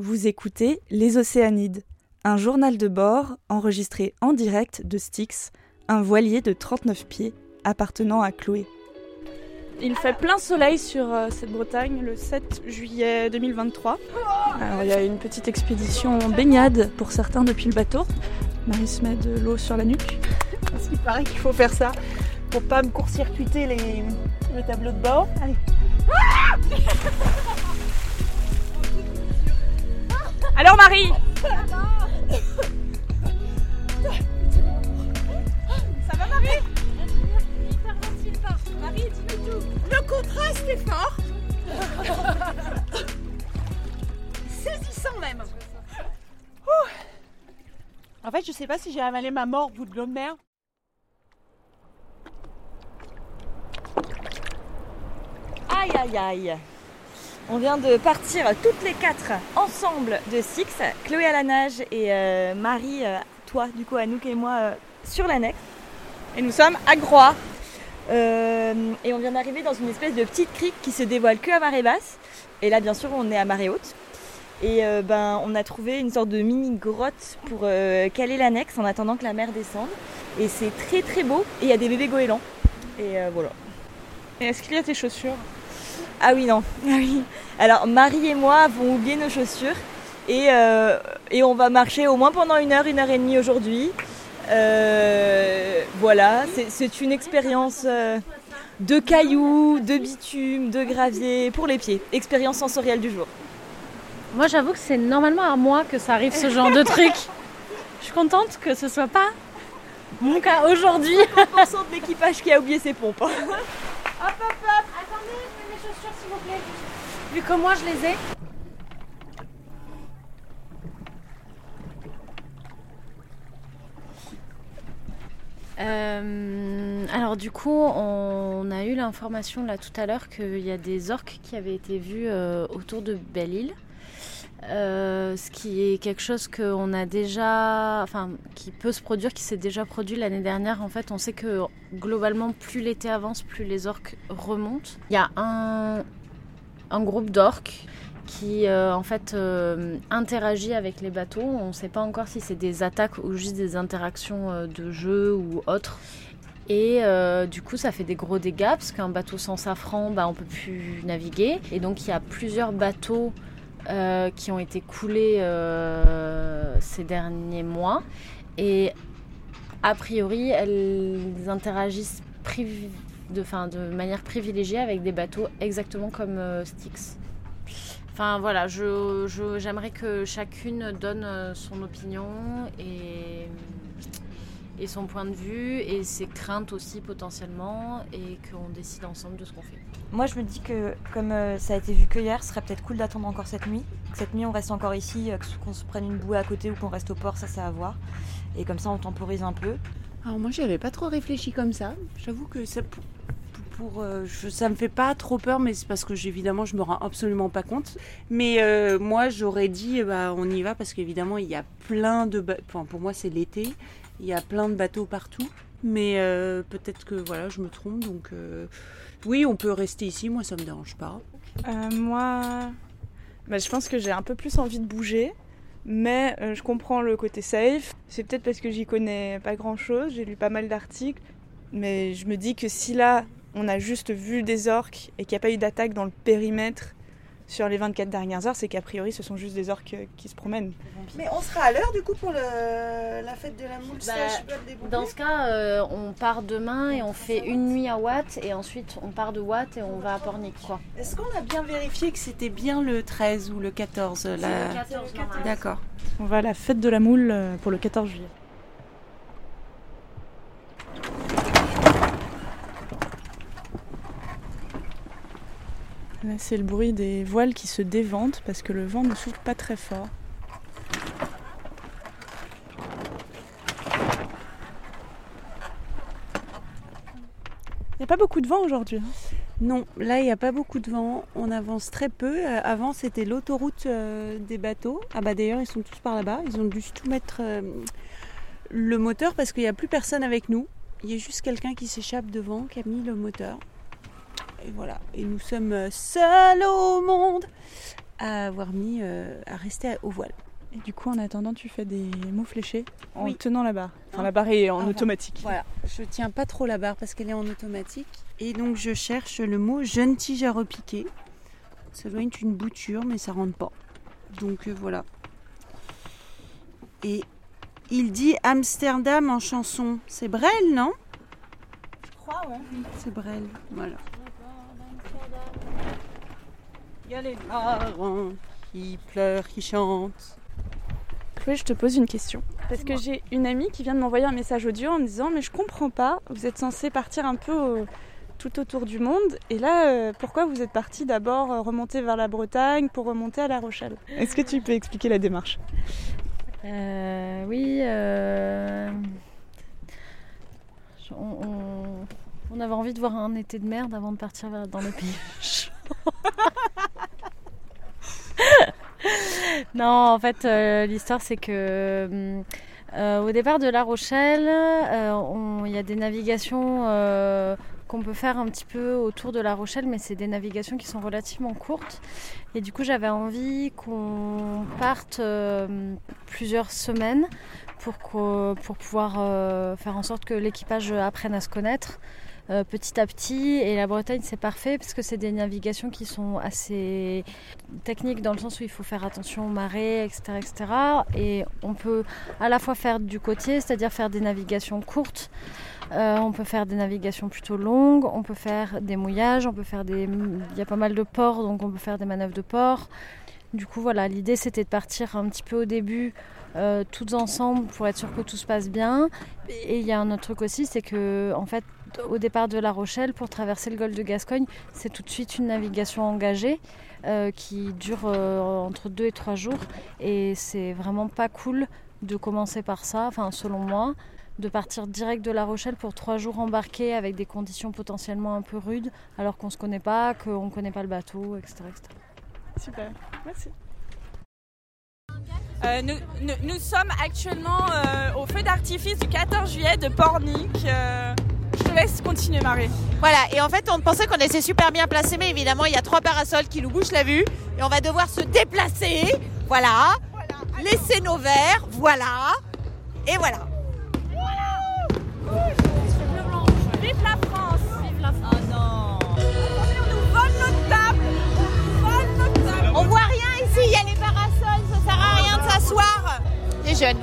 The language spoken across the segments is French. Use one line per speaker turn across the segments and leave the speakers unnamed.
Vous écoutez Les Océanides, un journal de bord enregistré en direct de Styx, un voilier de 39 pieds appartenant à Chloé. Il fait plein soleil sur euh, cette Bretagne le 7 juillet 2023. Alors il y a une petite expédition baignade pour certains depuis le bateau. Marie se met de l'eau sur la nuque.
Parce qu'il paraît qu'il faut faire ça pour pas me court-circuiter les, le tableau de bord. Allez.
Alors Marie Ça va Marie
Marie, dis-nous tout. Le contraste est fort. Saisissant même. Ouh. En fait, je sais pas si j'ai avalé ma mort au bout de l'eau de mer.
Aïe aïe aïe On vient de partir toutes les quatre ensemble de Six, Chloé à la nage et euh, Marie, euh, toi du coup Anouk et moi euh, sur l'annexe. Et nous sommes à Groix. Et on vient d'arriver dans une espèce de petite crique qui se dévoile que à marée basse. Et là bien sûr on est à marée haute. Et ben, on a trouvé une sorte de mini grotte pour caler l'annexe en attendant que la mer descende. Et c'est très très beau. Et il y a des bébés goélands. Et voilà.
Est-ce qu'il y a tes chaussures?
Ah oui, non. Ah oui. Alors, Marie et moi avons oublié nos chaussures. Et, euh, et on va marcher au moins pendant une heure, une heure et demie aujourd'hui. Euh, voilà, c'est- c'est une expérience euh, de cailloux, de bitume, de gravier pour les pieds. Expérience sensorielle du jour.
Moi, j'avoue que c'est normalement à moi que ça arrive ce genre de truc. Je suis contente que ce soit pas mon cas aujourd'hui.
50% de l'équipage qui a oublié ses pompes.
S'il vous plaît. Vu que moi je les ai. Euh, alors du coup, on a eu l'information là tout à l'heure qu'il y a des orques qui avaient été vus euh, autour de Belle-Île. Euh, ce qui est quelque chose qu'on a déjà, enfin, qui peut se produire, qui s'est déjà produit l'année dernière. En fait, on sait que globalement, plus l'été avance, plus les orques remontent. Il y a un, groupe d'orques qui, euh, en fait, euh, interagit avec les bateaux. On ne sait pas encore si c'est des attaques ou juste des interactions de jeu ou autres. Et du coup, ça fait des gros dégâts parce qu'un bateau sans safran, bah, on peut plus naviguer. Et donc, il y a plusieurs bateaux euh, qui ont été coulés euh, ces derniers mois. Et a priori, elles interagissent de, manière privilégiée avec des bateaux exactement comme euh, Styx. Enfin voilà, je, je- j'aimerais que chacune donne son opinion et, et son point de vue et ses craintes aussi potentiellement et qu'on décide ensemble de ce qu'on fait.
Moi, je me dis que comme euh, ça a été vu que hier, ce serait peut-être cool d'attendre encore cette nuit. Que cette nuit, on reste encore ici, euh, qu'on se prenne une bouée à côté ou qu'on reste au port, ça, c'est à voir. Et comme ça, on temporise un peu.
Alors moi, j'avais pas trop réfléchi comme ça. J'avoue que ça, pour, pour, euh, je- ça me fait pas trop peur, mais c'est parce que évidemment, je me rends absolument pas compte. Mais euh, moi, j'aurais dit, bah, on y va parce qu'évidemment, il y a plein de, enfin, pour moi, c'est l'été. Il y a plein de bateaux partout. Mais euh, peut-être que voilà, je me trompe. Donc euh, oui, on peut rester ici. Moi, ça me dérange pas.
Euh, Moi, bah, je pense que j'ai un peu plus envie de bouger. Mais je comprends le côté safe. C'est peut-être parce que j'y connais pas grand-chose. J'ai lu pas mal d'articles. Mais je me dis que si là, on a juste vu des orques et qu'il n'y a pas eu d'attaque dans le périmètre sur les 24 dernières heures, c'est qu'a priori, ce sont juste des orques qui se promènent.
Mais on sera à l'heure du coup pour la fête de la moule
Bah, Dans ce cas, euh, on part demain et on fait une nuit à Watt et ensuite on part de Watt et on va à Pornic quoi.
Est-ce qu'on a bien vérifié que c'était bien le 13 ou le 14 la... D'accord.
On va à la fête de la moule euh, pour le 14 juillet. Là, c'est le bruit des voiles qui se déventent parce que le vent ne souffle pas très fort. Il n'y a pas beaucoup de vent aujourd'hui. hein?
Non, là il n'y a pas beaucoup de vent, on avance très peu. Euh, avant c'était l'autoroute euh, des bateaux. Ah bah d'ailleurs ils sont tous par là-bas, ils ont dû tout mettre euh, le moteur parce qu'il n'y a plus personne avec nous. Il y a juste quelqu'un qui s'échappe devant qui a mis le moteur. Et voilà, et nous sommes euh, seuls au monde. à avoir mis à rester au voile.
Et du coup, en attendant, tu fais des mots fléchés en
Oui.
tenant la barre. Enfin, la barre est en
Avant.
automatique.
Voilà, je tiens pas trop la barre parce qu'elle est en automatique. Et donc je cherche le mot jeune tige à repiquer. Ça doit être une bouture, mais ça rentre pas. Donc euh, voilà. Et il dit Amsterdam en chanson. C'est Brel, non?
Je crois, ouais.
C'est Brel, voilà. Il y a les marrons qui pleurent, qui chantent.
Chloé, je te pose une question. Parce que j'ai une amie qui vient de m'envoyer un message audio en me disant Mais je comprends pas, vous êtes censé partir un peu au- tout autour du monde. Et là, euh, pourquoi vous êtes parti d'abord euh, remonter vers la Bretagne pour remonter à La Rochelle? Est-ce que tu peux expliquer la démarche?
Euh, oui. euh, on, on- on avait envie de voir un été de merde avant de partir dans les pays non, en fait, euh, l'histoire c'est que hum, euh, au départ de La Rochelle, euh, il y a des navigations euh, qu'on peut faire un petit peu autour de La Rochelle, mais c'est des navigations qui sont relativement courtes. Et du coup, j'avais envie qu'on parte euh, plusieurs semaines pour, pour pouvoir euh, faire en sorte que l'équipage apprenne à se connaître euh, petit à petit. Et la Bretagne, c'est parfait parce que c'est des navigations qui sont assez techniques dans le sens où il faut faire attention aux marées, etc. etc. Et on peut à la fois faire du côtier, c'est-à-dire faire des navigations courtes. euh, on peut faire des navigations plutôt longues, on peut faire des mouillages, on peut faire des... Il y a pas mal de ports, donc on peut faire des manœuvres de port. Du coup, voilà, l'idée c'était de partir un petit peu au début euh, toutes ensemble pour être sûr que tout se passe bien. Et il y a un autre truc aussi, c'est que en fait, au départ de La Rochelle, pour traverser le golfe de Gascogne, c'est tout de suite une navigation engagée euh, qui dure euh, entre 2 et 3 jours. Et c'est vraiment pas cool de commencer par ça, enfin selon moi, de partir direct de La Rochelle pour 3 jours embarqués avec des conditions potentiellement un peu rudes, alors qu'on se connaît pas, qu'on ne connaît pas le bateau, etc. etc.
Super, merci.
Euh, nous, sommes actuellement au feu d'artifice du 14 juillet de Pornic. Je te laisse continuer, Marie.
Voilà, et en fait, on pensait qu'on était super bien placé, mais évidemment, il y a trois parasols qui nous bouchent la vue, et on va devoir se déplacer. Voilà, laisser nos verres, voilà, et voilà.
Vive la France. Vive la France. Oh non. On nous vole notre table. On nous vole notre table.
On voit rien ici, il y a les parasols, ça sert à rien de s'asseoir. Les jeunes.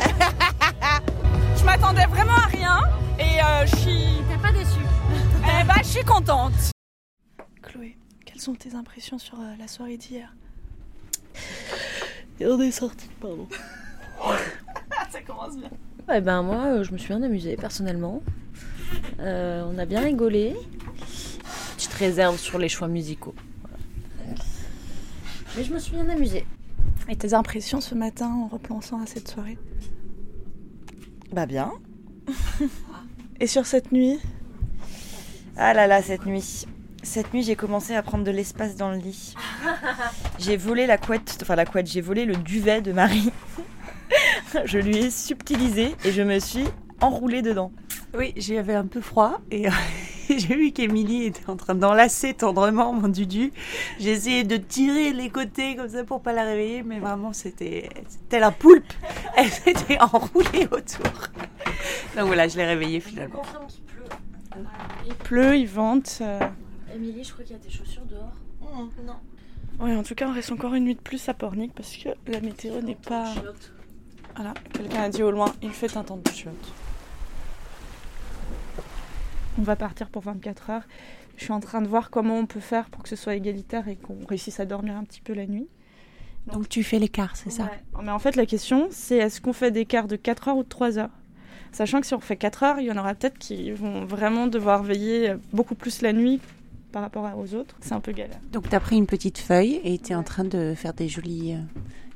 Je m'attendais vraiment à rien et euh, je suis...
T'es pas déçu
Eh bah, je suis contente
Chloé, quelles sont tes impressions sur euh, la soirée d'hier? Et on est sorti, pardon.
Ça commence bien
Eh ben moi, euh, je me suis bien amusée personnellement. Euh, on a bien rigolé. Petite réserve sur les choix musicaux. Voilà. Mais je me suis bien amusée.
Et tes impressions ce matin en repensant à cette soirée?
Bah bien.
Et sur cette nuit
Ah là là, cette nuit. Cette nuit, j'ai commencé à prendre de l'espace dans le lit. J'ai volé la couette, enfin la couette, j'ai volé le duvet de Marie. je lui ai subtilisé et je me suis enroulée dedans.
Oui, j'avais un peu froid et j'ai vu qu'Émilie était en train d'enlacer tendrement mon dudu. J'ai essayé de tirer les côtés comme ça pour pas la réveiller, mais vraiment c'était c'était la poulpe. Elle s'était enroulée autour. Donc voilà, je l'ai réveillée finalement.
confirme qu'il pleut.
Il pleut, il vente. euh.
Émilie, je crois qu'il y a des chaussures dehors. Non.
Ouais, en tout cas, on reste encore une nuit de plus à Pornic parce que la météo n'est pas. Voilà, quelqu'un a dit au loin, il fait un temps de chiotte. On va partir pour 24 heures. Je suis en train de voir comment on peut faire pour que ce soit égalitaire et qu'on réussisse à dormir un petit peu la nuit.
Donc tu fais l'écart, c'est ça?
Mais en fait, la question, c'est est-ce qu'on fait des quarts de 4 heures ou de 3 heures? Sachant que si on fait 4 heures, il y en aura peut-être qui vont vraiment devoir veiller beaucoup plus la nuit par rapport aux autres. C'est un peu galère.
Donc tu as pris une petite feuille et tu es en train de faire des jolis, euh,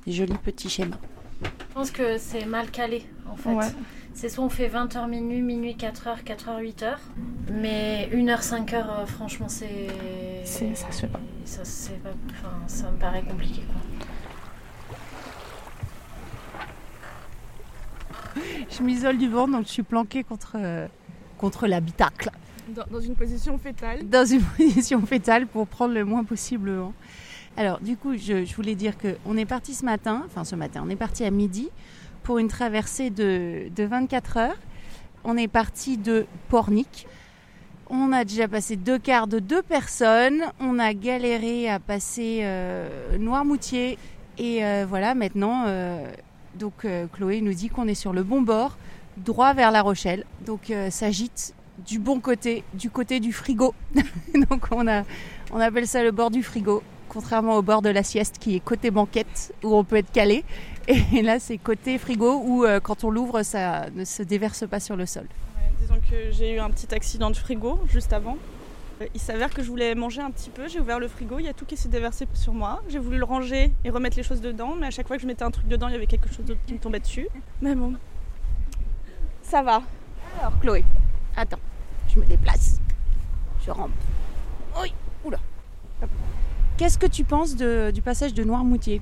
des jolis petits schémas.
Je pense que c'est mal calé en fait.
Ouais.
C'est soit on fait 20h minuit, minuit 4h, 4h, 8h. Mais 1h, 5h, euh, franchement, c'est.
C'est- ça se fait pas.
Ça, c'est pas- enfin, ça me paraît compliqué quoi.
Je m'isole du vent, donc je suis planquée contre, euh, contre l'habitacle.
Dans, dans une position fétale.
Dans une position fétale pour prendre le moins possible le vent. Alors, du coup, je, je voulais dire qu'on est parti ce matin, enfin ce matin, on est parti à midi pour une traversée de, de 24 heures. On est parti de Pornic. On a déjà passé deux quarts de deux personnes. On a galéré à passer euh, Noirmoutier. Et euh, voilà, maintenant, euh, donc Chloé nous dit qu'on est sur le bon bord, droit vers La Rochelle. Donc euh, s'agite du bon côté, du côté du frigo. donc on appelle ça le bord du frigo, contrairement au bord de la sieste qui est côté banquette, où on peut être calé. Et là, c'est côté frigo, où euh, quand on l'ouvre, ça ne se déverse pas sur le sol.
disons que j'ai eu un petit accident de frigo juste avant. Euh, Il s'avère que je voulais manger un petit peu, j'ai ouvert le frigo, il y a tout qui s'est déversé sur moi. J'ai voulu le ranger et remettre les choses dedans, mais à chaque fois que je mettais un truc dedans, il y avait quelque chose qui me tombait dessus. Mais bon, ça va.
Alors, Chloé, attends, je me déplace. Je rampe. Oui. Qu'est-ce que tu penses de- du passage de Noirmoutier?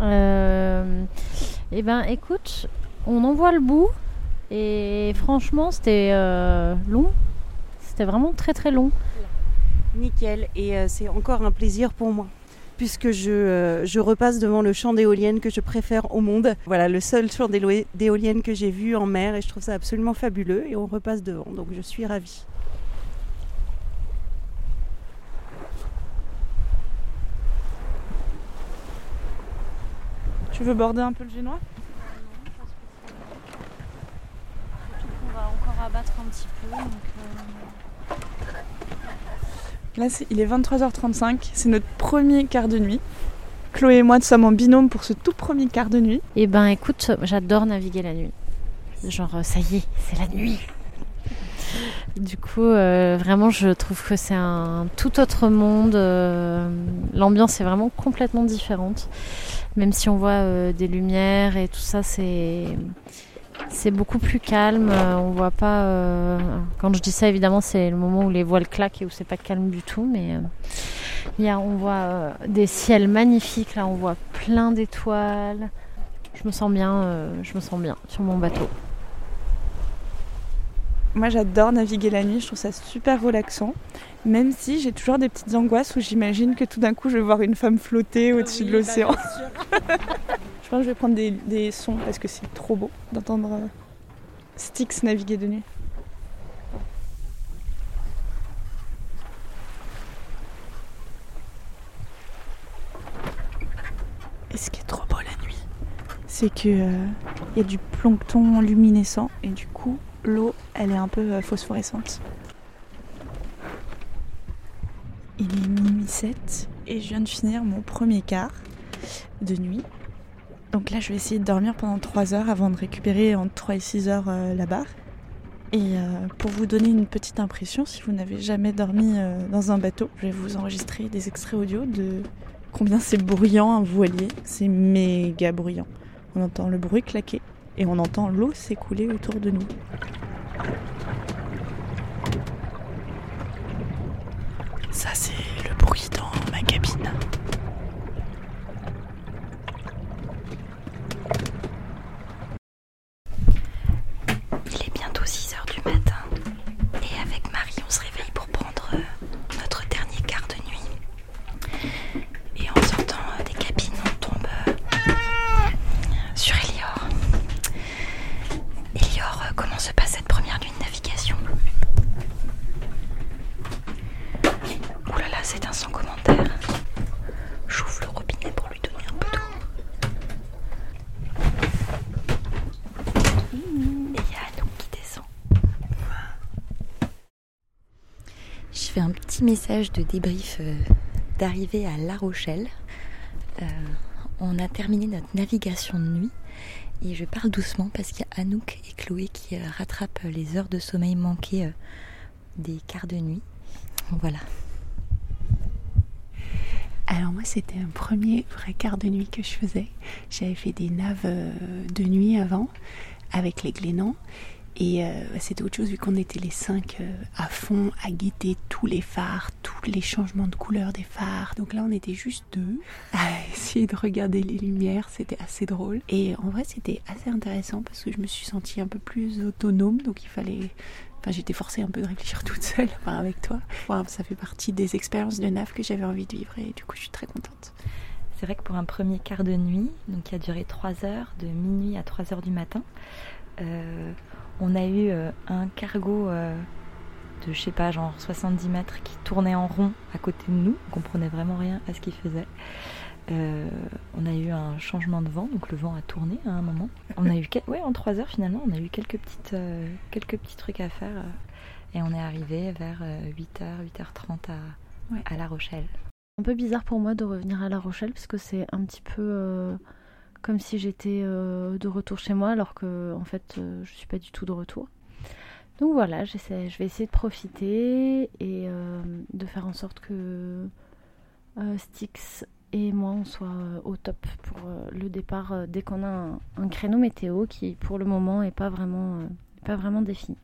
Euh, eh ben, écoute, on en voit le bout. Et franchement, c'était euh, long. C'était vraiment très très long.
Nickel, et euh, c'est encore un plaisir pour moi. Puisque je, euh, je repasse devant le champ d'éoliennes que je préfère au monde. Voilà, le seul champ d'éoliennes que j'ai vu en mer et je trouve ça absolument fabuleux. Et on repasse devant, donc je suis ravie.
Tu veux border un peu le génois?
On va encore abattre un petit peu.
Là, c'est- il est 23h35, c'est notre premier quart de nuit. Chloé et moi, nous sommes en binôme pour ce tout premier quart de nuit.
Eh ben, écoute, j'adore naviguer la nuit. Genre, euh, ça y est, c'est la nuit. Du coup, euh, vraiment, je trouve que c'est un tout autre monde. euh, L'ambiance est vraiment complètement différente. Même si on voit euh, des lumières et tout ça, c'est beaucoup plus calme. Euh, On voit pas. euh, Quand je dis ça, évidemment, c'est le moment où les voiles claquent et où c'est pas calme du tout. Mais on voit des ciels magnifiques. Là, on voit plein d'étoiles. Je me sens bien. je me sens bien sur mon bateau.
Moi, j'adore naviguer la nuit, je trouve ça super relaxant. Même si j'ai toujours des petites angoisses où j'imagine que tout d'un coup, je vais voir une femme flotter au-dessus de l'océan. je pense que je vais prendre des, des sons parce que c'est trop beau d'entendre euh, Styx naviguer de nuit. Et ce qui est trop beau la nuit, c'est que euh, il y a du plancton luminescent et du coup l'eau elle est un peu euh, phosphorescente. Il est minuit 7 et je viens de finir mon premier quart de nuit. Donc là je vais essayer de dormir pendant 3 heures avant de récupérer entre 3 et 6 heures euh, la barre. Et euh, pour vous donner une petite impression, si vous n'avez jamais dormi euh, dans un bateau, je vais vous enregistrer des extraits audio de combien c'est bruyant un voilier. C'est méga bruyant. On entend le bruit claquer et on entend l'eau s'écouler autour de nous. Ça, c'est le bruit dans ma cabine.
Il est bientôt 6 heures du matin et avec Marie on se réveille pour prendre euh, notre dernier quart de nuit. Et on s'entend euh, des cabines, on tombe euh, sur Elior. Elior, euh, comment se passe cette première nuit de navigation Ouh là là, c'est un sans commentaire. J'ouvre le robinet pour lui donner un peu d'eau. Et il y a Anouk qui descend. Je fais un petit message de débrief euh, d'arrivée à La Rochelle. Euh, on a terminé notre navigation de nuit et je parle doucement parce qu'il y a Anouk et Chloé qui euh, rattrapent les heures de sommeil manquées des quarts de nuit. Voilà.
Alors moi c'était un premier vrai quart de nuit que je faisais. J'avais fait des naves euh, de nuit avant avec les Glénans. Et euh, bah, c'était autre chose vu qu'on était les cinq euh, à fond à guetter tous les phares, tous les changements de couleur des phares. Donc là on était juste deux à essayer de regarder les lumières, c'était assez drôle. Et en vrai c'était assez intéressant parce que je me suis sentie un peu plus autonome, donc il fallait J'étais forcée un peu de réfléchir toute seule, avec toi. Ça fait partie des expériences de NAF que j'avais envie de vivre et du coup, je suis très contente.
C'est vrai que pour un premier quart de nuit, donc qui a duré 3 heures, de minuit à 3 heures du matin, euh, on a eu euh, un cargo euh, de, je sais pas, genre 70 mètres qui tournait en rond à côté de nous. On comprenait vraiment rien à ce qu'il faisait. Euh, on a eu un changement de vent, donc le vent a tourné à un moment. On a eu, ouais, en 3 heures finalement, on a eu quelques, petites, euh, quelques petits trucs à faire. euh, et on est arrivé vers 8h, 8h30 à,
Ouais.
à La Rochelle.
un peu bizarre pour moi de revenir à La Rochelle parce que c'est un petit peu comme si j'étais de retour chez moi alors que en fait je suis pas du tout de retour. Donc voilà, je vais essayer de profiter et de faire en sorte que Styx et moi on soit euh, au top pour euh, le départ euh, dès qu'on a un, un créneau météo qui pour le moment est pas vraiment, pas vraiment défini.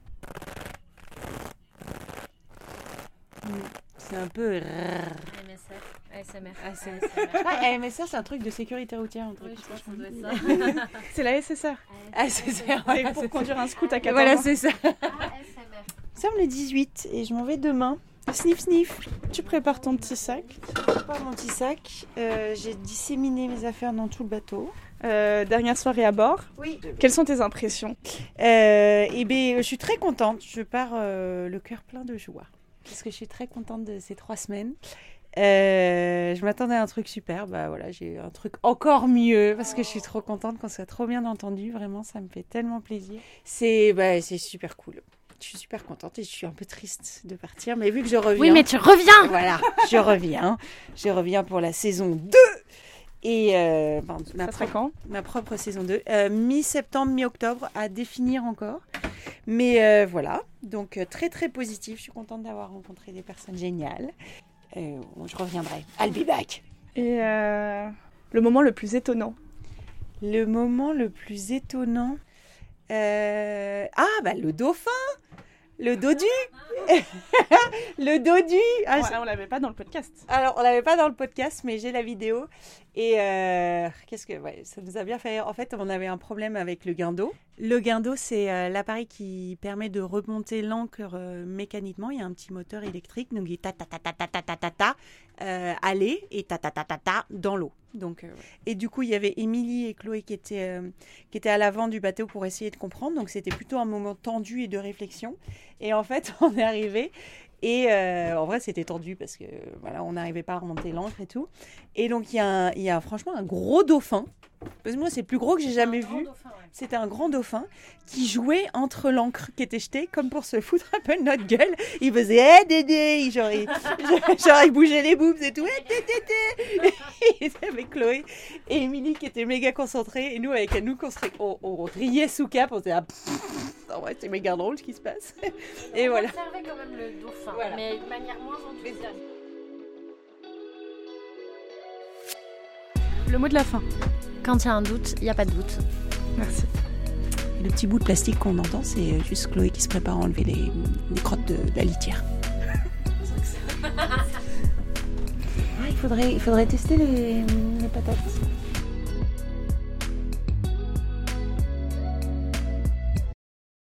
C'est un peu.
MSF, ASMR.
Ah, MSR, c'est un truc de sécurité routière. un truc.
C'est la SSR.
Ah, c'est ça. Voilà,
pour conduire un scoot à
ça.
14
Voilà, c'est ça. Nous sommes le 18 et je m'en vais demain. Sniff, sniff.
Tu prépares ton petit sac.
Je prépare mon petit sac. Euh, J'ai disséminé mes affaires dans tout le bateau.
Euh, dernière soirée à bord.
Oui.
Quelles sont tes impressions
Euh, et ben, je suis très contente. Je pars euh, le cœur plein de joie. Parce que je suis très contente de ces trois semaines. Euh, je m'attendais à un truc super. Bah voilà, j'ai eu un truc encore mieux parce que je suis trop contente qu'on soit trop bien entendu. Vraiment, ça me fait tellement plaisir. C'est bah, c'est super cool. Je suis super contente et je suis un peu triste de partir. Mais vu que je reviens.
Oui, mais tu reviens
Voilà, je reviens. Je reviens pour la saison 2. Et euh, ben, ma
Ça serait
propre-
quand?
ma propre saison 2. Euh, mi-septembre, mi-octobre, à définir encore. Mais euh, voilà, donc euh, très très positif. Je suis contente d'avoir rencontré des personnes géniales. Euh, bon, je reviendrai. I'll be back.
Et euh, le moment le plus étonnant
Le moment le plus étonnant. euh, Ah, bah le dauphin Le dodu Le dodu Ah,
Ouais, On l'avait pas dans le podcast.
Alors, on l'avait pas dans le podcast, mais j'ai la vidéo. Et euh, qu'est-ce que. Ça nous a bien fait. En fait, on avait un problème avec le guindeau. Le guindeau, c'est euh, l'appareil qui permet de remonter l'encre euh, mécaniquement. Il y a un petit moteur électrique. Donc, il ta ta ta ta euh, aller et ta ta ta dans l'eau. Donc, euh. Et du coup, il y avait Émilie et Chloé qui étaient, euh, qui étaient à l'avant du bateau pour essayer de comprendre. Donc, c'était plutôt un moment tendu et de réflexion. Et en fait, on est arrivé. Et euh, en vrai, c'était tendu parce que voilà, on n'arrivait pas à remonter l'encre et tout. Et donc, il y, y a franchement un gros dauphin. Parce que moi, c'est le plus gros que j'ai jamais vu. C'était un grand dauphin qui jouait entre l'encre qui était jetée, comme pour se foutre un peu de notre gueule. Il faisait Eh Dédé Il- Genre, il, genre, il bougeait les boobs et tout. Eh Dédé Il était avec Chloé et Émilie qui était méga concentrée. Et nous, avec nous, on, serait- on, on riait sous cap. On était là. En vrai, c'est méga drôle ce qui se passe. Et voilà.
observait quand même le dauphin,
Voilà.
mais de manière moins enthousiaste.
Le mot de la fin.
Quand il y a un doute, il n'y a pas de doute.
Merci.
Le petit bout de plastique qu'on entend, c'est juste Chloé qui se prépare à enlever les, les crottes de, de la litière. Ah, il, faudrait, il faudrait tester les, les patates.